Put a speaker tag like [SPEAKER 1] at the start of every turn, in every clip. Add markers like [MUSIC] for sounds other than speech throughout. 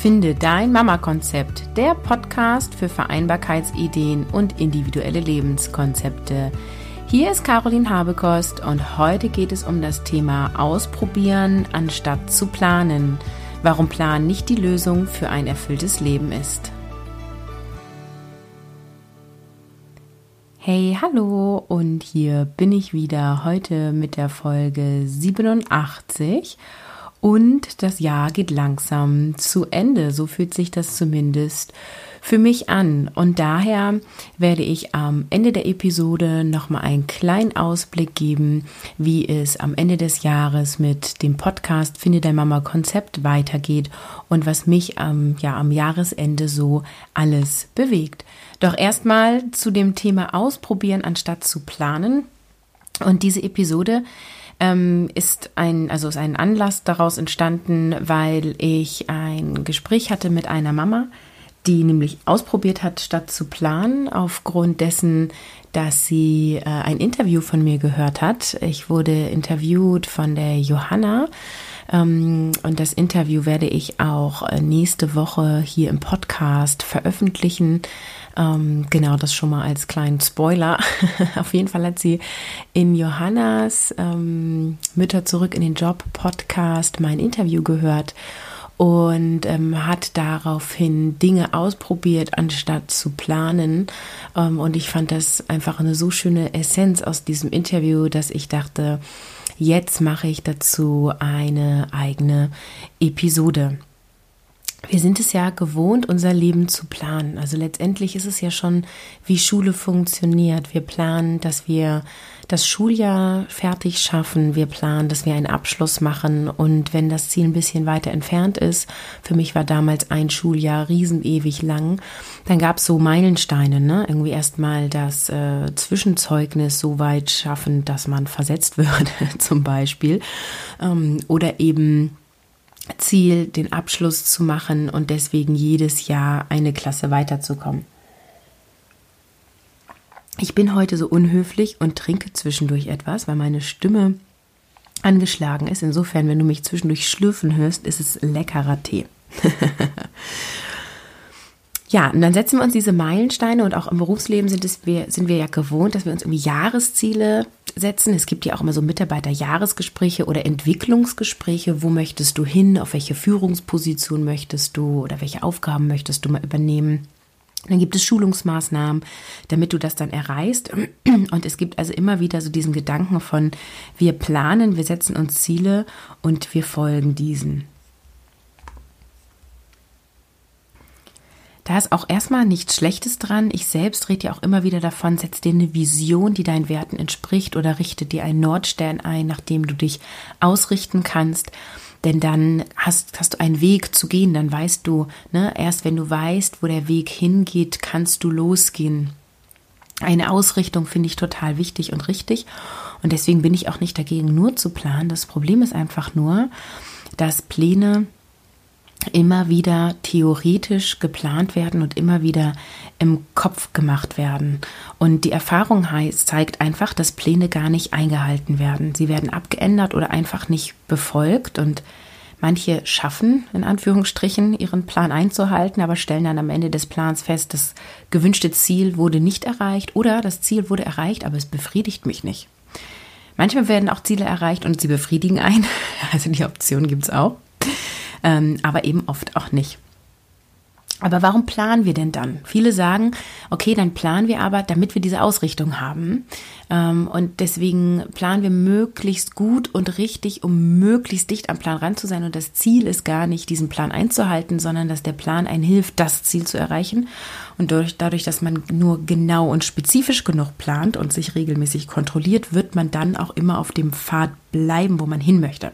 [SPEAKER 1] Finde dein Mama-Konzept, der Podcast für Vereinbarkeitsideen und individuelle Lebenskonzepte. Hier ist Caroline Habekost und heute geht es um das Thema Ausprobieren anstatt zu planen. Warum Plan nicht die Lösung für ein erfülltes Leben ist. Hey, hallo und hier bin ich wieder heute mit der Folge 87 und das Jahr geht langsam zu Ende. So fühlt sich das zumindest für mich an. Und daher werde ich am Ende der Episode nochmal einen kleinen Ausblick geben, wie es am Ende des Jahres mit dem Podcast Finde dein Mama Konzept weitergeht und was mich am, ja, am Jahresende so alles bewegt. Doch erstmal zu dem Thema Ausprobieren anstatt zu planen. Und diese Episode ähm, ist ein, also ist ein Anlass daraus entstanden, weil ich ein Gespräch hatte mit einer Mama, die nämlich ausprobiert hat, statt zu planen, aufgrund dessen, dass sie äh, ein Interview von mir gehört hat. Ich wurde interviewt von der Johanna. Ähm, und das Interview werde ich auch äh, nächste Woche hier im Podcast veröffentlichen. Ähm, genau, das schon mal als kleinen Spoiler. [LAUGHS] Auf jeden Fall hat sie in Johannas ähm, Mütter zurück in den Job Podcast mein Interview gehört und ähm, hat daraufhin Dinge ausprobiert, anstatt zu planen. Ähm, und ich fand das einfach eine so schöne Essenz aus diesem Interview, dass ich dachte, jetzt mache ich dazu eine eigene Episode wir sind es ja gewohnt, unser Leben zu planen. Also letztendlich ist es ja schon, wie Schule funktioniert. Wir planen, dass wir das Schuljahr fertig schaffen. Wir planen, dass wir einen Abschluss machen. Und wenn das Ziel ein bisschen weiter entfernt ist, für mich war damals ein Schuljahr riesenewig lang, dann gab es so Meilensteine, ne? Irgendwie erstmal das äh, Zwischenzeugnis so weit schaffen, dass man versetzt [LAUGHS] würde, zum Beispiel. Ähm, oder eben Ziel, den Abschluss zu machen und deswegen jedes Jahr eine Klasse weiterzukommen. Ich bin heute so unhöflich und trinke zwischendurch etwas, weil meine Stimme angeschlagen ist. Insofern, wenn du mich zwischendurch schlürfen hörst, ist es leckerer Tee. [LAUGHS] Ja, und dann setzen wir uns diese Meilensteine und auch im Berufsleben sind, es, wir, sind wir ja gewohnt, dass wir uns irgendwie Jahresziele setzen. Es gibt ja auch immer so Mitarbeiterjahresgespräche oder Entwicklungsgespräche. Wo möchtest du hin? Auf welche Führungsposition möchtest du oder welche Aufgaben möchtest du mal übernehmen? Dann gibt es Schulungsmaßnahmen, damit du das dann erreichst. Und es gibt also immer wieder so diesen Gedanken von, wir planen, wir setzen uns Ziele und wir folgen diesen. Da ist auch erstmal nichts Schlechtes dran. Ich selbst rede ja auch immer wieder davon, setz dir eine Vision, die deinen Werten entspricht oder richte dir einen Nordstern ein, nach dem du dich ausrichten kannst. Denn dann hast, hast du einen Weg zu gehen, dann weißt du, ne, erst wenn du weißt, wo der Weg hingeht, kannst du losgehen. Eine Ausrichtung finde ich total wichtig und richtig. Und deswegen bin ich auch nicht dagegen, nur zu planen. Das Problem ist einfach nur, dass Pläne immer wieder theoretisch geplant werden und immer wieder im Kopf gemacht werden. Und die Erfahrung heißt, zeigt einfach, dass Pläne gar nicht eingehalten werden. Sie werden abgeändert oder einfach nicht befolgt und Manche schaffen, in Anführungsstrichen, ihren Plan einzuhalten, aber stellen dann am Ende des Plans fest, das gewünschte Ziel wurde nicht erreicht oder das Ziel wurde erreicht, aber es befriedigt mich nicht. Manchmal werden auch Ziele erreicht und sie befriedigen einen. [LAUGHS] Also die Option gibt es auch ähm, aber eben oft auch nicht. Aber warum planen wir denn dann? Viele sagen, okay, dann planen wir aber, damit wir diese Ausrichtung haben. Ähm, und deswegen planen wir möglichst gut und richtig, um möglichst dicht am Plan ran zu sein. Und das Ziel ist gar nicht, diesen Plan einzuhalten, sondern dass der Plan einen hilft, das Ziel zu erreichen. Und dadurch, dadurch, dass man nur genau und spezifisch genug plant und sich regelmäßig kontrolliert, wird man dann auch immer auf dem Pfad bleiben, wo man hin möchte.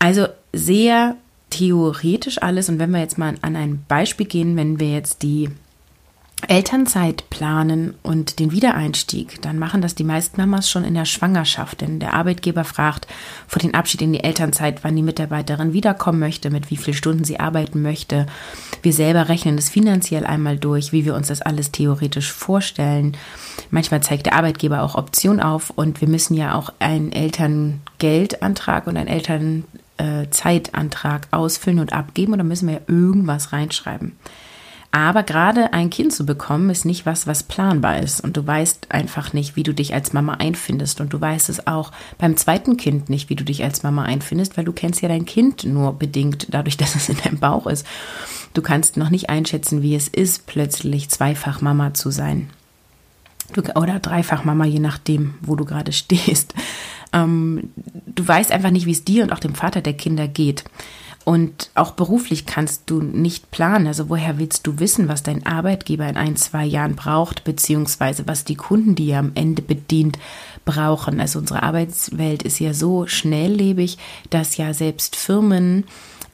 [SPEAKER 1] Also sehr theoretisch alles. Und wenn wir jetzt mal an ein Beispiel gehen, wenn wir jetzt die Elternzeit planen und den Wiedereinstieg, dann machen das die meisten Mamas schon in der Schwangerschaft. Denn der Arbeitgeber fragt vor dem Abschied in die Elternzeit, wann die Mitarbeiterin wiederkommen möchte, mit wie vielen Stunden sie arbeiten möchte. Wir selber rechnen es finanziell einmal durch, wie wir uns das alles theoretisch vorstellen. Manchmal zeigt der Arbeitgeber auch Optionen auf und wir müssen ja auch einen Elterngeldantrag und ein Eltern Zeitantrag ausfüllen und abgeben dann müssen wir irgendwas reinschreiben. Aber gerade ein Kind zu bekommen, ist nicht was, was planbar ist. Und du weißt einfach nicht, wie du dich als Mama einfindest. Und du weißt es auch beim zweiten Kind nicht, wie du dich als Mama einfindest, weil du kennst ja dein Kind nur bedingt dadurch, [LAUGHS] dass es in deinem Bauch ist. Du kannst noch nicht einschätzen, wie es ist, plötzlich zweifach Mama zu sein. Du, oder dreifach Mama, je nachdem, wo du gerade [LAUGHS] stehst. Ähm, du weißt einfach nicht, wie es dir und auch dem Vater der Kinder geht. Und auch beruflich kannst du nicht planen. Also woher willst du wissen, was dein Arbeitgeber in ein, zwei Jahren braucht, beziehungsweise was die Kunden, die er am Ende bedient, brauchen. Also unsere Arbeitswelt ist ja so schnelllebig, dass ja selbst Firmen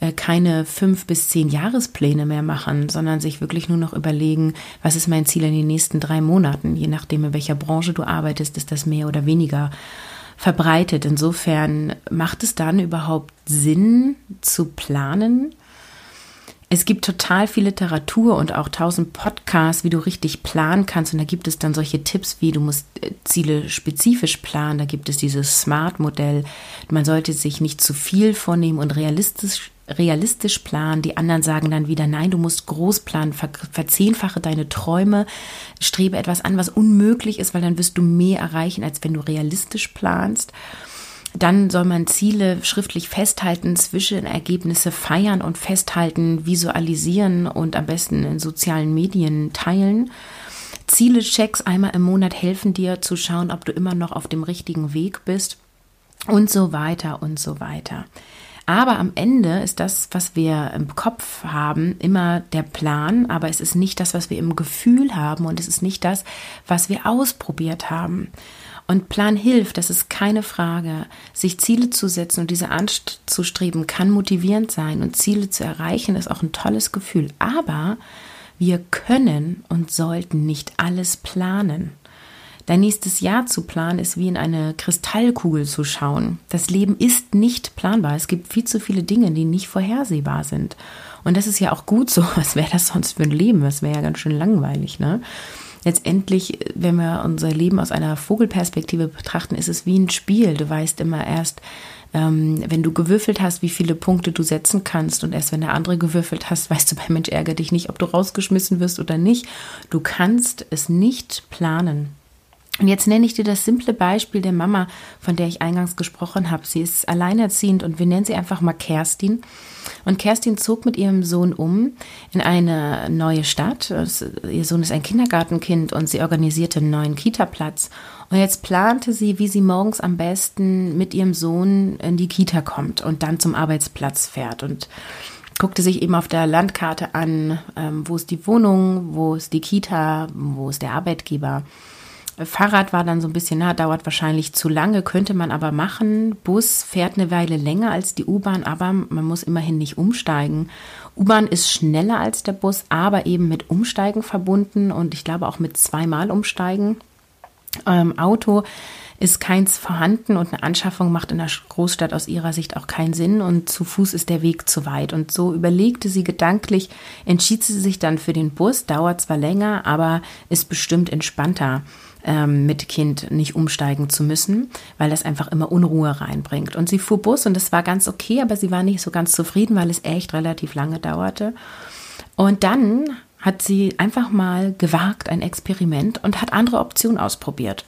[SPEAKER 1] äh, keine fünf bis zehn Jahrespläne mehr machen, sondern sich wirklich nur noch überlegen, was ist mein Ziel in den nächsten drei Monaten. Je nachdem, in welcher Branche du arbeitest, ist das mehr oder weniger verbreitet. Insofern macht es dann überhaupt Sinn zu planen? Es gibt total viel Literatur und auch tausend Podcasts, wie du richtig planen kannst. Und da gibt es dann solche Tipps wie, du musst äh, Ziele spezifisch planen. Da gibt es dieses Smart-Modell. Man sollte sich nicht zu viel vornehmen und realistisch realistisch planen. Die anderen sagen dann wieder, nein, du musst groß planen, ver verzehnfache deine Träume, strebe etwas an, was unmöglich ist, weil dann wirst du mehr erreichen, als wenn du realistisch planst. Dann soll man Ziele schriftlich festhalten, Zwischenergebnisse feiern und festhalten, visualisieren und am besten in sozialen Medien teilen. Ziele-Checks einmal im Monat helfen dir zu schauen, ob du immer noch auf dem richtigen Weg bist und so weiter und so weiter. Aber am Ende ist das, was wir im Kopf haben, immer der Plan, aber es ist nicht das, was wir im Gefühl haben und es ist nicht das, was wir ausprobiert haben. Und Plan hilft, das ist keine Frage. Sich Ziele zu setzen und diese anzustreben, kann motivierend sein und Ziele zu erreichen, ist auch ein tolles Gefühl. Aber wir können und sollten nicht alles planen. Dein nächstes Jahr zu planen ist wie in eine Kristallkugel zu schauen. Das Leben ist nicht planbar. Es gibt viel zu viele Dinge, die nicht vorhersehbar sind. Und das ist ja auch gut so. [LAUGHS] Was wäre das sonst für ein Leben? Das wäre ja ganz schön langweilig, ne? Letztendlich, wenn wir unser Leben aus einer Vogelperspektive betrachten, ist es wie ein Spiel. Du weißt immer erst, ähm, wenn du gewürfelt hast, wie viele Punkte du setzen kannst. Und erst wenn der andere gewürfelt hast, [LAUGHS] weißt du bei Mensch ärger dich nicht, ob du rausgeschmissen wirst oder nicht. Du kannst es nicht planen. Und jetzt nenne ich dir das simple Beispiel der Mama, von der ich eingangs gesprochen habe. Sie ist alleinerziehend und wir nennen sie einfach mal Kerstin. Und Kerstin zog mit ihrem Sohn um in eine neue Stadt. Ihr Sohn ist ein Kindergartenkind und sie organisierte einen neuen Kita-Platz. Und jetzt plante sie, wie sie morgens am besten mit ihrem Sohn in die Kita kommt und dann zum Arbeitsplatz fährt. Und guckte sich eben auf der Landkarte an, ähm, wo ist die Wohnung, wo ist die Kita, wo ist der Arbeitgeber. Fahrrad war dann so ein bisschen, na, dauert wahrscheinlich zu lange, könnte man aber machen. Bus fährt eine Weile länger als die U-Bahn, aber man muss immerhin nicht umsteigen. U-Bahn ist schneller als der Bus, aber eben mit Umsteigen verbunden und ich glaube auch mit zweimal Umsteigen. Ähm, Auto ist keins vorhanden und eine Anschaffung macht in der Großstadt aus ihrer Sicht auch keinen Sinn und zu Fuß ist der Weg zu weit. Und so überlegte sie gedanklich, entschied sie sich dann für den Bus, dauert zwar länger, aber ist bestimmt entspannter ähm, mit Kind nicht umsteigen zu müssen, weil das einfach immer Unruhe reinbringt. Und sie fuhr Bus und das war ganz okay, aber sie war nicht so ganz zufrieden, weil es echt relativ lange dauerte. Und dann hat sie einfach mal gewagt, ein Experiment und hat andere Optionen ausprobiert.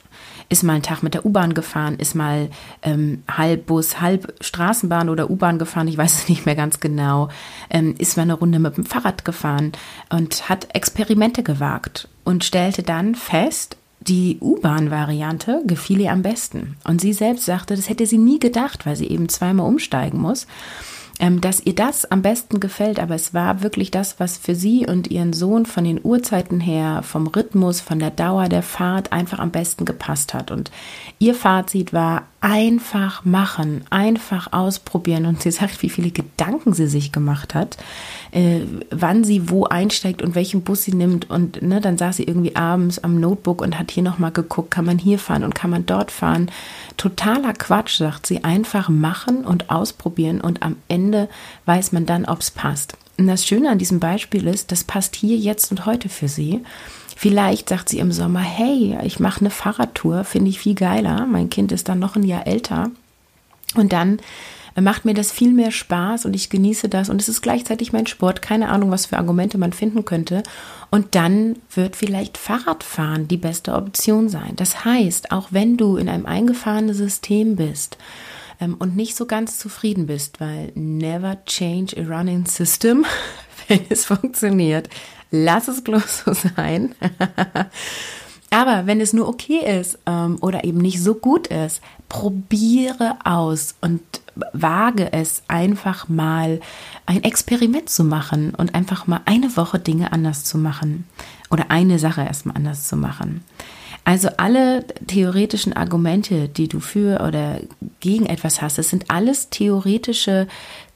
[SPEAKER 1] Ist mal einen Tag mit der U-Bahn gefahren, ist mal ähm, halb Bus, halb Straßenbahn oder U-Bahn gefahren, ich weiß es nicht mehr ganz genau, ähm, ist mal eine Runde mit dem Fahrrad gefahren und hat Experimente gewagt und stellte dann fest, die U-Bahn-Variante gefiel ihr am besten. Und sie selbst sagte, das hätte sie nie gedacht, weil sie eben zweimal umsteigen muss ähm, dass ihr das am besten gefällt. Aber es war wirklich das, was für sie und ihren Sohn von den Uhrzeiten her, vom Rhythmus, von der Dauer der Fahrt einfach am besten gepasst hat. Und ihr Fazit war einfach machen, einfach ausprobieren. Und sie sagt, wie viele Gedanken sie sich gemacht hat, äh, wann sie wo einsteigt und welchen Bus sie nimmt. Und ne, dann saß sie irgendwie abends am Notebook und hat hier nochmal geguckt, kann man hier fahren und kann man dort fahren. Totaler Quatsch, sagt sie. Einfach machen und ausprobieren und am Ende weiß man dann, ob es passt. Und das Schöne an diesem Beispiel ist, das passt hier, jetzt und heute für sie. Vielleicht sagt sie im Sommer, hey, ich mache eine Fahrradtour, finde ich viel geiler. Mein Kind ist dann noch ein Jahr älter. Und dann macht mir das viel mehr Spaß und ich genieße das und es ist gleichzeitig mein Sport. Keine Ahnung, was für Argumente man finden könnte. Und dann wird vielleicht Fahrradfahren die beste Option sein. Das heißt, auch wenn du in einem eingefahrenen System bist, ähm, und nicht so ganz zufrieden bist, weil never change a running system, [LAUGHS] wenn es funktioniert. Lass es bloß so sein. [LAUGHS] Aber wenn es nur okay ist ähm, oder eben nicht so gut ist, probiere aus und wage es einfach mal ein Experiment zu machen und einfach mal eine Woche Dinge anders zu machen oder eine Sache erstmal anders zu machen. Also alle theoretischen Argumente, die du für oder gegen etwas hast, das sind alles theoretische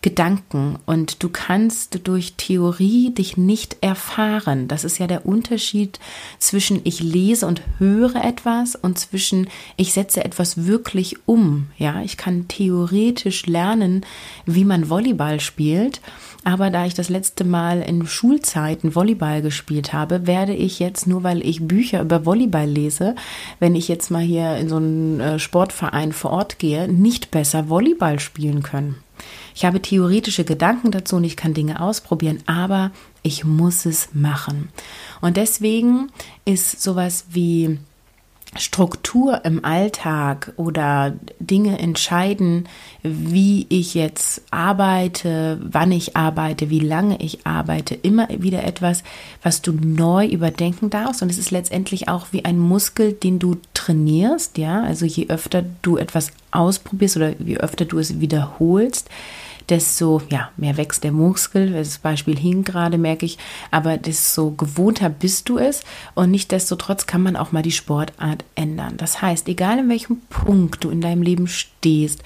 [SPEAKER 1] Gedanken und du kannst durch Theorie dich nicht erfahren. Das ist ja der Unterschied zwischen ich lese und höre etwas und zwischen ich setze etwas wirklich um. Ja, ich kann theoretisch lernen, wie man Volleyball spielt, aber da ich das letzte Mal in Schulzeiten Volleyball gespielt habe, werde ich jetzt nur weil ich Bücher über Volleyball lese, wenn ich jetzt mal hier in so einen äh, Sportverein vor Ort gehe, nicht besser Volleyball spielen können. Ich habe theoretische Gedanken dazu und ich kann Dinge ausprobieren, aber ich muss es machen. Und deswegen ist sowas wie Struktur im Alltag oder Dinge entscheiden, wie ich jetzt arbeite, wann ich arbeite, wie lange ich arbeite, immer wieder etwas, was du neu überdenken darfst. Und es ist letztendlich auch wie ein Muskel, den du trainierst, ja. Also je öfter du etwas ausprobierst oder je öfter du es wiederholst, desto ja, mehr wächst der Muskel. Das Beispiel hing gerade, merke ich, aber desto gewohnter bist du es und nichtdestotrotz kann man auch mal die Sportart ändern. Das heißt, egal in welchem Punkt du in deinem Leben stehst,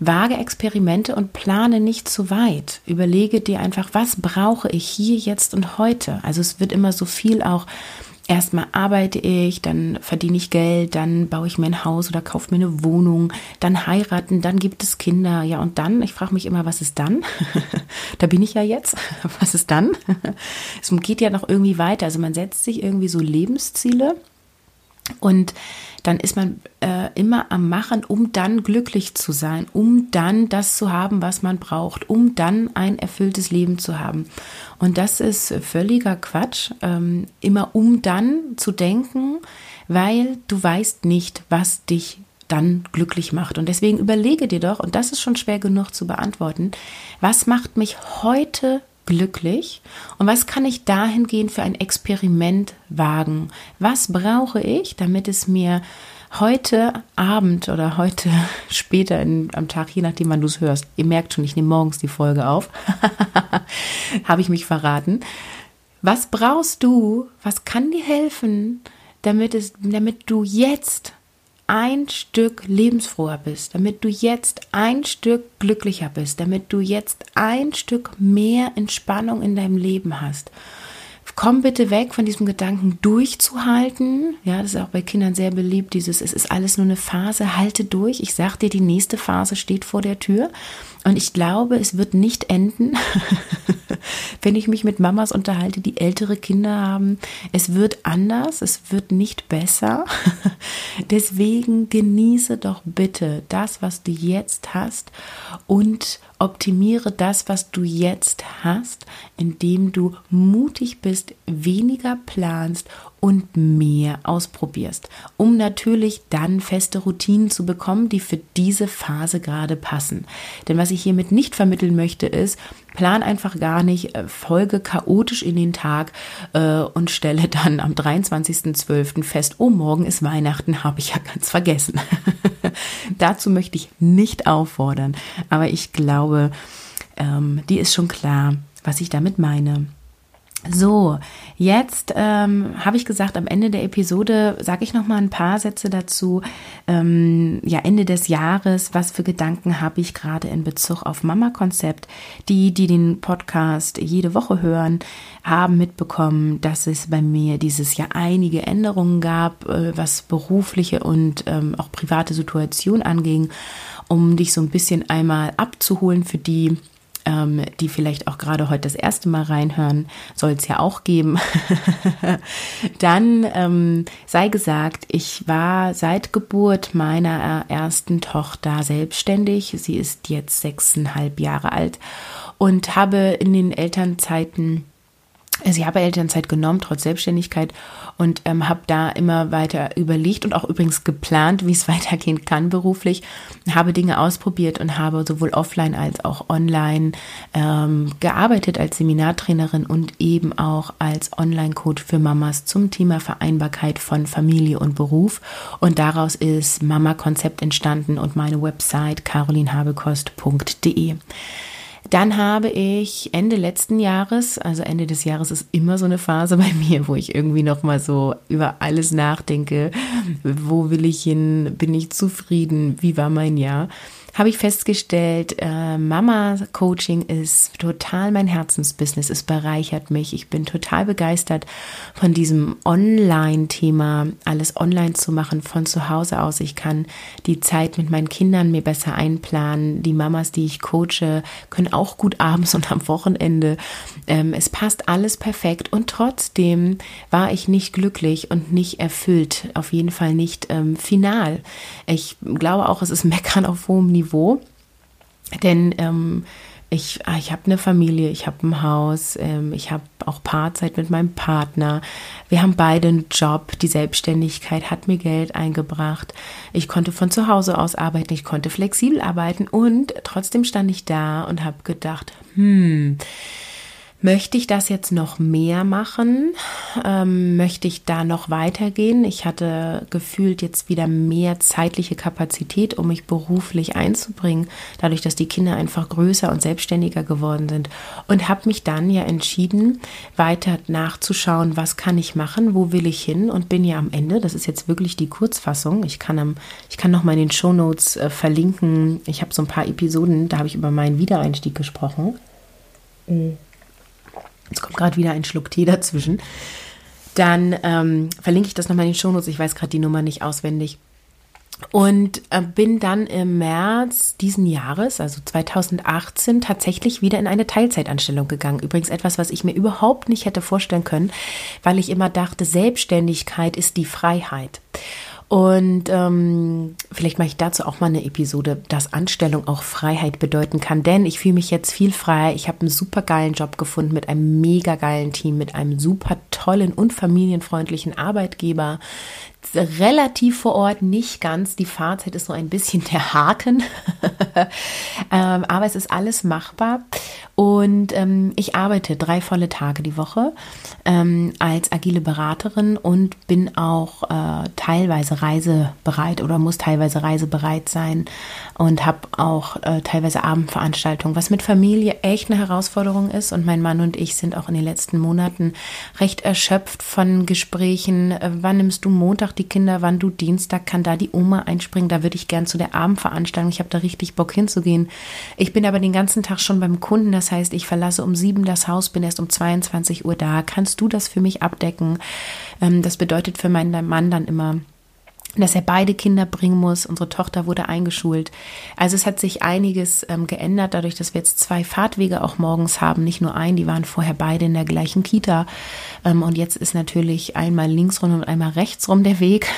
[SPEAKER 1] Wage Experimente und plane nicht zu weit. Überlege dir einfach, was brauche ich hier, jetzt und heute. Also es wird immer so viel auch erstmal arbeite ich, dann verdiene ich Geld, dann baue ich mir ein Haus oder kaufe mir eine Wohnung, dann heiraten, dann gibt es Kinder. Ja, und dann, ich frage mich immer, was ist dann? [LAUGHS] da bin ich ja jetzt. [LAUGHS] Was ist dann? [LAUGHS] es geht ja noch irgendwie weiter. Also man setzt sich irgendwie so Lebensziele und dann ist man äh, immer am Machen, um dann glücklich zu sein, um dann das zu haben, was man braucht, um dann ein erfülltes Leben zu haben. Und das ist völliger Quatsch, ähm, immer um dann zu denken, weil du weißt nicht, was dich dann glücklich macht. Und deswegen überlege dir doch, und das ist schon schwer genug zu beantworten, was macht mich heute glücklich und was kann ich dahingehend für ein Experiment wagen? Was brauche ich, damit es mir heute Abend oder heute [LAUGHS] später in, am Tag, je nachdem, wann du es hörst, ihr merkt schon, ich nehme morgens die Folge auf, [LAUGHS] habe ich mich verraten. Was brauchst du? Was kann dir helfen, damit, es, damit du jetzt ein Stück lebensfroher bist, damit du jetzt ein Stück glücklicher bist, damit du jetzt ein Stück mehr Entspannung in deinem Leben hast. Komm bitte weg von diesem Gedanken durchzuhalten. Ja, das ist auch bei Kindern sehr beliebt, dieses, es ist alles nur eine Phase, halte durch. Ich sag dir, die nächste Phase steht vor der Tür. Und ich glaube, es wird nicht enden, [LAUGHS] wenn ich mich mit Mamas unterhalte, die ältere Kinder haben. Es wird anders, es wird nicht besser. [LAUGHS] Deswegen genieße doch bitte das, was du jetzt hast und optimiere das, was du jetzt hast, indem du mutig bist, weniger planst und mehr ausprobierst, um natürlich dann feste Routinen zu bekommen, die für diese Phase gerade passen. Denn was ich hiermit nicht vermitteln möchte, ist, plan einfach gar nicht, äh, folge chaotisch in den Tag äh, und stelle dann am 23.12. fest, oh, morgen ist Weihnachten, habe ich ja ganz vergessen. [LAUGHS] Dazu möchte ich nicht auffordern, aber ich glaube, ähm, die ist schon klar, was ich damit meine. So, jetzt ähm, habe ich gesagt, am Ende der Episode sage ich noch mal ein paar Sätze dazu. Ähm, ja, Ende des Jahres, was für Gedanken habe ich gerade in Bezug auf Mama-Konzept? Die, die den Podcast jede Woche hören, haben mitbekommen, dass es bei mir dieses Jahr einige Änderungen gab, äh, was berufliche und ähm, auch private Situation anging, um dich so ein bisschen einmal abzuholen für die, ähm, die vielleicht auch gerade heute das erste Mal reinhören, soll es ja auch geben. [LAUGHS] Dann ähm, sei gesagt, ich war seit Geburt meiner ersten Tochter selbstständig. Sie ist jetzt sechseinhalb Jahre alt und habe in den Elternzeiten also ich habe Elternzeit genommen, trotz Selbstständigkeit und ähm, habe da immer weiter überlegt und auch übrigens geplant, wie es [LAUGHS] weitergehen kann beruflich. Habe Dinge ausprobiert und habe sowohl offline als auch online ähm, gearbeitet als Seminartrainerin und eben auch als Online-Coach für Mamas zum Thema Vereinbarkeit von Familie und Beruf. Und daraus ist Mama Konzept entstanden und meine Website carolinhabekost.de. Dann habe ich Ende letzten Jahres, also Ende des Jahres ist immer so eine Phase bei [LAUGHS] mir, wo ich irgendwie noch mal so über alles nachdenke. Wo will ich hin? Bin ich zufrieden? Wie war mein Jahr? Habe ich festgestellt, äh, Mama-Coaching ist total mein Herzensbusiness. Es bereichert mich. Ich bin total begeistert von diesem Online-Thema, alles online zu machen, von zu Hause aus. Ich kann die Zeit mit meinen Kindern mir besser einplanen. Die Mamas, die ich coache, können auch gut abends und am Wochenende. Ähm, es passt alles perfekt und trotzdem war ich nicht glücklich und nicht erfüllt. Auf jeden Fall nicht ähm, final. Ich glaube auch, es ist Meckern auf hohem Niveau Niveau. Denn ähm, ich, ah, ich habe eine Familie, ich habe ein Haus, ähm, ich habe auch Paarzeit mit meinem Partner. Wir haben beide einen Job. Die Selbstständigkeit hat mir Geld eingebracht. Ich konnte von zu Hause aus arbeiten, ich konnte flexibel arbeiten und trotzdem stand ich da und habe gedacht, hm, Möchte ich das jetzt noch mehr machen? Ähm, möchte ich da noch weitergehen? Ich hatte gefühlt jetzt wieder mehr zeitliche Kapazität, um mich beruflich einzubringen, dadurch, dass die Kinder einfach größer und selbstständiger geworden sind. Und habe mich dann ja entschieden, weiter nachzuschauen, was kann ich machen, wo will ich hin und bin ja am Ende, das ist jetzt wirklich die Kurzfassung, ich kann, am, ich kann noch mal in den Shownotes äh, verlinken, ich habe so ein paar Episoden, da habe ich über meinen Wiedereinstieg gesprochen. Mhm Jetzt kommt gerade wieder ein Schluck Tee dazwischen. Dann ähm, verlinke ich das nochmal in den Shownotes. Ich weiß gerade die Nummer nicht auswendig. Und äh, bin dann im März diesen Jahres, also 2018, tatsächlich wieder in eine Teilzeitanstellung gegangen. Übrigens etwas, was ich mir überhaupt nicht hätte vorstellen können, weil ich immer dachte, Selbstständigkeit ist die Freiheit. Und ähm, vielleicht mache ich dazu auch mal eine Episode, dass Anstellung auch Freiheit bedeuten kann. Denn ich fühle mich jetzt viel freier. Ich habe einen super geilen Job gefunden mit einem mega geilen Team, mit einem super tollen und familienfreundlichen Arbeitgeber, relativ vor Ort, nicht ganz. Die Fahrzeit ist so ein bisschen der Haken. [LAUGHS] ähm, aber es ist alles machbar. Und ähm, ich arbeite drei volle Tage die Woche ähm, als agile Beraterin und bin auch äh, teilweise reisebereit oder muss teilweise reisebereit sein und habe auch äh, teilweise Abendveranstaltungen, was mit Familie echt eine Herausforderung ist. Und mein Mann und ich sind auch in den letzten Monaten recht erschöpft von Gesprächen. Äh, wann nimmst du Montag die Kinder, wann du Dienstag, kann da die Oma einspringen? Da würde ich gern zu der Abendveranstaltung. Ich habe da richtig Bock hinzugehen. Ich bin aber den ganzen Tag schon beim Kunden. Das heißt, ich verlasse um sieben das Haus, bin erst um 22 Uhr da. Kannst du das für mich abdecken? Ähm, das bedeutet für meinen Mann dann immer, dass er beide Kinder bringen muss. Unsere Tochter wurde eingeschult. Also es hat sich einiges ähm, geändert, dadurch, dass wir jetzt zwei Fahrtwege auch morgens haben, nicht nur einen, die waren vorher beide in der gleichen Kita. Ähm, und jetzt ist natürlich einmal links rum und einmal rechts rum der Weg.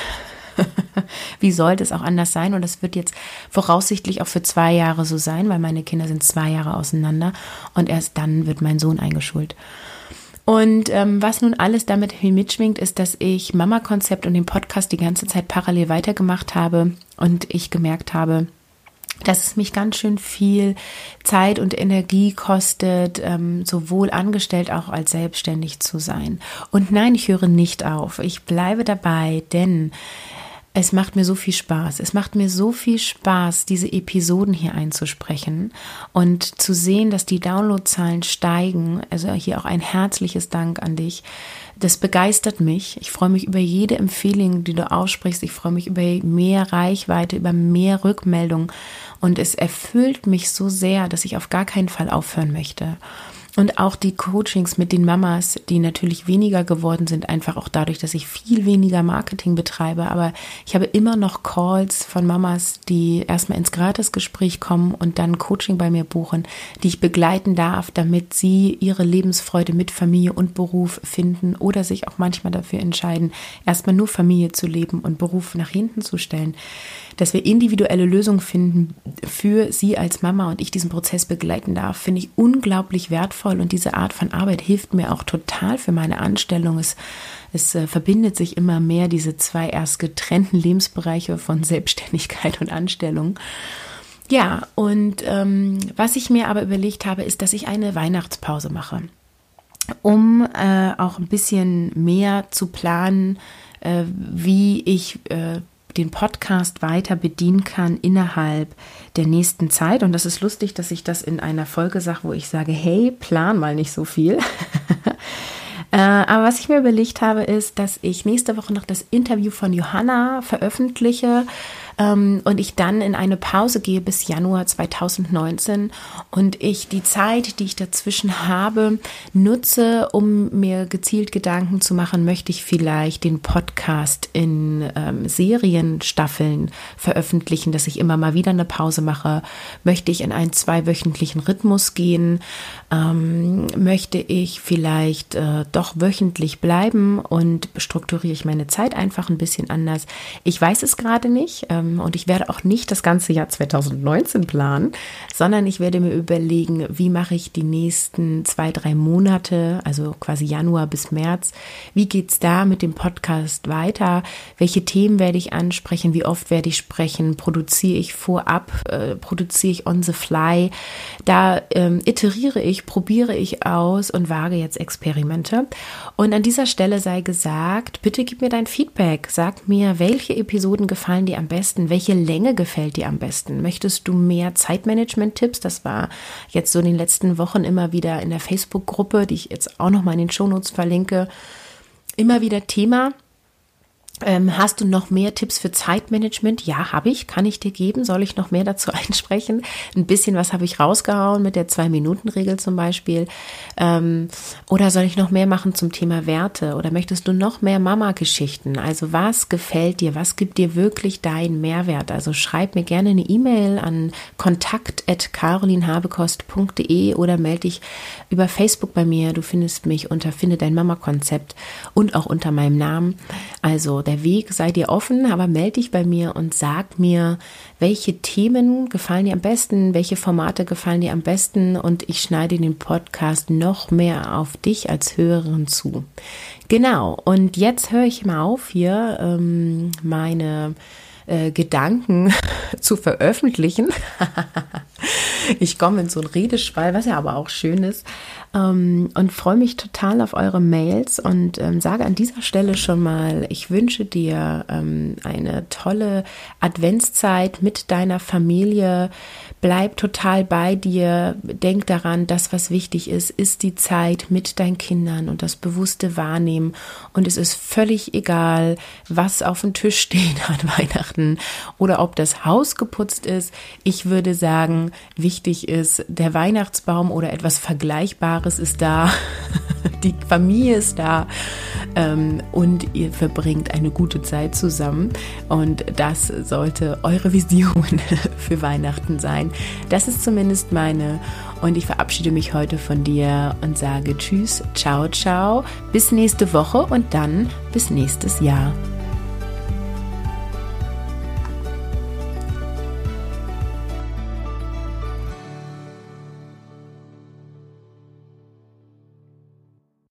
[SPEAKER 1] [LAUGHS] Wie sollte es auch anders sein? Und das wird jetzt voraussichtlich auch für zwei Jahre so sein, weil meine Kinder sind zwei Jahre auseinander und erst dann wird mein Sohn eingeschult. Und ähm, was nun alles damit mitschwingt, ist, dass ich Mama-Konzept und den Podcast die ganze Zeit parallel weitergemacht habe und ich gemerkt habe, dass es mich ganz schön viel Zeit und Energie kostet, ähm, sowohl angestellt auch als selbstständig zu sein. Und nein, ich höre nicht auf. Ich bleibe dabei, denn es macht mir so viel Spaß. Es macht mir so viel Spaß, diese Episoden hier einzusprechen und zu sehen, dass die Downloadzahlen steigen. Also hier auch ein herzliches Dank an dich. Das begeistert mich. Ich freue mich über jede Empfehlung, die du aussprichst. Ich freue mich über mehr Reichweite, über mehr Rückmeldung. Und es erfüllt mich so sehr, dass ich auf gar keinen Fall aufhören möchte. Und auch die Coachings mit den Mamas, die natürlich weniger geworden sind, einfach auch dadurch, dass ich viel weniger Marketing betreibe. Aber ich habe immer noch Calls von Mamas, die erstmal ins Gratisgespräch kommen und dann Coaching bei mir buchen, die ich begleiten darf, damit sie ihre Lebensfreude mit Familie und Beruf finden oder sich auch manchmal dafür entscheiden, erstmal nur Familie zu leben und Beruf nach hinten zu stellen dass wir individuelle Lösungen finden für sie als Mama und ich diesen Prozess begleiten darf, finde ich unglaublich wertvoll und diese Art von Arbeit hilft mir auch total für meine Anstellung. Es, es äh, verbindet sich immer mehr diese zwei erst getrennten Lebensbereiche von Selbstständigkeit und Anstellung. Ja, und ähm, was ich mir aber überlegt habe, ist, dass ich eine Weihnachtspause mache, um äh, auch ein bisschen mehr zu planen, äh, wie ich äh, den Podcast weiter bedienen kann innerhalb der nächsten Zeit. Und das ist lustig, dass ich das in einer Folge sage, wo ich sage, hey, plan mal nicht so viel. [LAUGHS] Äh, aber was ich mir überlegt habe, ist, dass ich nächste Woche noch das Interview von Johanna veröffentliche ähm, und ich dann in eine Pause gehe bis Januar 2019 und ich die Zeit, die ich dazwischen habe, nutze, um mir gezielt Gedanken zu machen, möchte ich vielleicht den Podcast in ähm, Serienstaffeln veröffentlichen, dass ich immer mal wieder eine Pause mache, möchte ich in einen zweiwöchentlichen Rhythmus gehen, ähm, möchte ich vielleicht äh, doch wöchentlich bleiben und strukturiere ich meine Zeit einfach ein bisschen anders. Ich weiß es gerade nicht. Ähm, und ich werde auch nicht das ganze Jahr 2019 planen, sondern ich werde mir überlegen, wie mache ich die nächsten zwei, drei Monate, also quasi Januar bis März, wie geht es da mit dem Podcast weiter? Welche Themen werde ich ansprechen? Wie oft werde ich sprechen? Produziere ich vorab? Äh, produziere ich on the fly? Da ähm, iteriere ich, probiere ich aus und wage jetzt Experimente. Und an dieser Stelle sei gesagt, bitte gib mir dein Feedback. Sag mir, welche Episoden gefallen dir am besten? Welche Länge gefällt dir am besten? Möchtest du mehr Zeitmanagement-Tipps? Das war jetzt so in den letzten Wochen immer wieder in der Facebook-Gruppe, die ich jetzt auch noch mal in den Shownotes verlinke, immer wieder Thema. Ähm, hast du noch mehr Tipps für Zeitmanagement? Ja, habe ich. Kann ich dir geben? Soll ich noch mehr dazu [LAUGHS] einsprechen? Ein bisschen was habe ich rausgehauen mit der Zwei-Minuten-Regel zum Beispiel. Ähm, oder soll ich noch mehr machen zum Thema Werte? Oder möchtest du noch mehr Mama-Geschichten? Also was gefällt dir? Was gibt dir wirklich deinen Mehrwert? Also schreib mir gerne eine E-Mail an kontakt.carolinhabekost.de oder melde dich über Facebook bei mir. Du findest mich unter Finde dein Mama-Konzept und auch unter meinem Namen. Also der Weg sei dir offen, aber melde dich bei mir und sag mir, welche Themen gefallen dir am besten, welche Formate gefallen dir am besten und ich schneide den Podcast noch mehr auf dich als Hörerin zu. Genau, und jetzt höre ich mal auf hier ähm, meine äh, Gedanken [LAUGHS] zu veröffentlichen. [LAUGHS] ich komme in so einen Redeschwall, was ja aber auch schön ist ähm, und freue mich total auf eure Mails und ähm, sage an dieser Stelle schon mal, ich wünsche dir ähm, eine tolle Adventszeit mit deiner Familie. Bleib total bei dir. Denk daran, das, was wichtig ist, ist die Zeit mit deinen Kindern und das bewusste Wahrnehmen. Und es ist völlig egal, was auf dem Tisch steht [LAUGHS] an Weihnachten oder ob das Haus geputzt ist. Ich würde sagen, wichtig ist der Weihnachtsbaum oder etwas Vergleichbares Jahres ist da, [LAUGHS] die Familie ist da ähm, und ihr verbringt eine gute Zeit zusammen. Und das sollte eure Vision [LAUGHS] für Weihnachten sein. Das ist zumindest meine. Und ich verabschiede mich heute von dir und sage Tschüss, ciao, ciao, bis nächste Woche und dann bis nächstes Jahr.